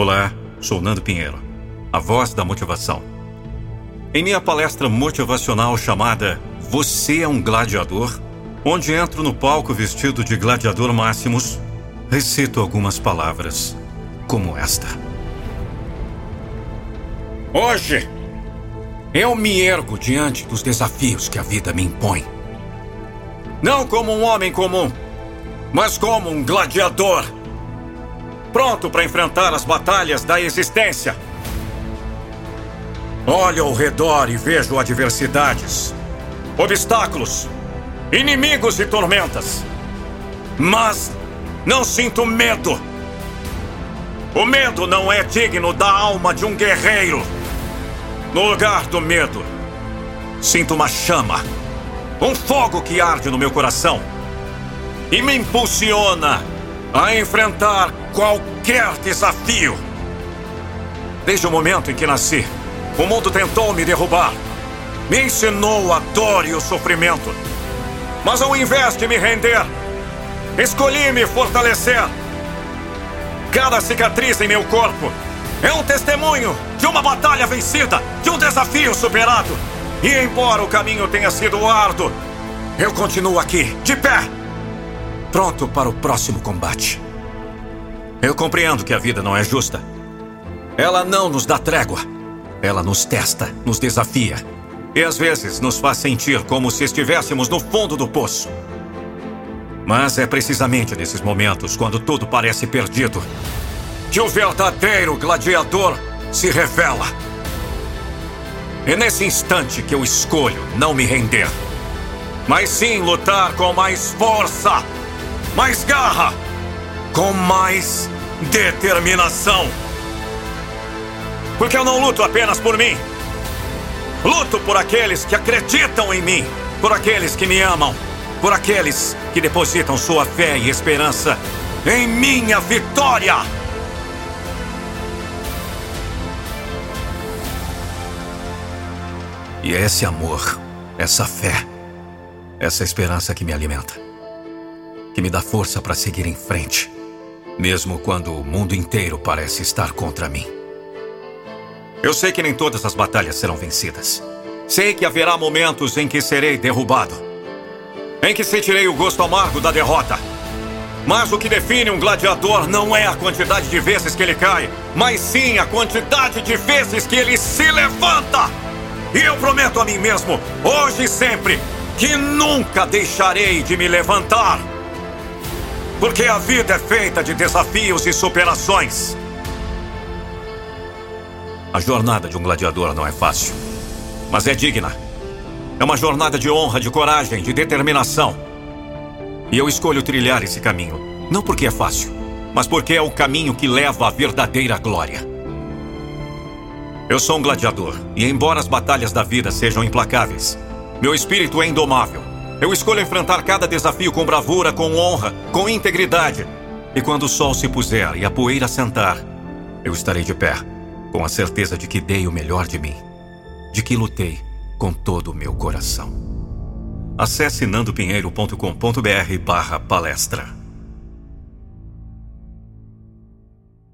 Olá, sou Nando Pinheiro, a voz da motivação. Em minha palestra motivacional chamada Você é um Gladiador, onde entro no palco vestido de gladiador Máximos, recito algumas palavras como esta. Hoje, eu me ergo diante dos desafios que a vida me impõe. Não como um homem comum, mas como um gladiador pronto para enfrentar as batalhas da existência. Olho ao redor e vejo adversidades, obstáculos, inimigos e tormentas. Mas não sinto medo. O medo não é digno da alma de um guerreiro. No lugar do medo, sinto uma chama, um fogo que arde no meu coração e me impulsiona a enfrentar qualquer desafio. Desde o momento em que nasci, o mundo tentou me derrubar. Me ensinou a dor e o sofrimento. Mas ao invés de me render, escolhi me fortalecer. Cada cicatriz em meu corpo é um testemunho de uma batalha vencida, de um desafio superado. E embora o caminho tenha sido árduo, eu continuo aqui, de pé, pronto para o próximo combate. Eu compreendo que a vida não é justa. Ela não nos dá trégua. Ela nos testa, nos desafia. E às vezes nos faz sentir como se estivéssemos no fundo do poço. Mas é precisamente nesses momentos, quando tudo parece perdido, que o verdadeiro gladiador se revela. É nesse instante que eu escolho não me render, mas sim lutar com mais força mais garra, com mais determinação. Porque eu não luto apenas por mim. Luto por aqueles que acreditam em mim, por aqueles que me amam, por aqueles que depositam sua fé e esperança em minha vitória. E é esse amor, essa fé, essa esperança que me alimenta que me dá força para seguir em frente, mesmo quando o mundo inteiro parece estar contra mim. Eu sei que nem todas as batalhas serão vencidas. Sei que haverá momentos em que serei derrubado, em que sentirei o gosto amargo da derrota. Mas o que define um gladiador não é a quantidade de vezes que ele cai, mas sim a quantidade de vezes que ele se levanta. E eu prometo a mim mesmo, hoje e sempre, que nunca deixarei de me levantar. Porque a vida é feita de desafios e superações. A jornada de um gladiador não é fácil, mas é digna. É uma jornada de honra, de coragem, de determinação. E eu escolho trilhar esse caminho, não porque é fácil, mas porque é o caminho que leva à verdadeira glória. Eu sou um gladiador, e embora as batalhas da vida sejam implacáveis, meu espírito é indomável. Eu escolho enfrentar cada desafio com bravura, com honra, com integridade. E quando o sol se puser e a poeira sentar, eu estarei de pé, com a certeza de que dei o melhor de mim, de que lutei com todo o meu coração. Acesse nandopinheiro.com.br/palestra.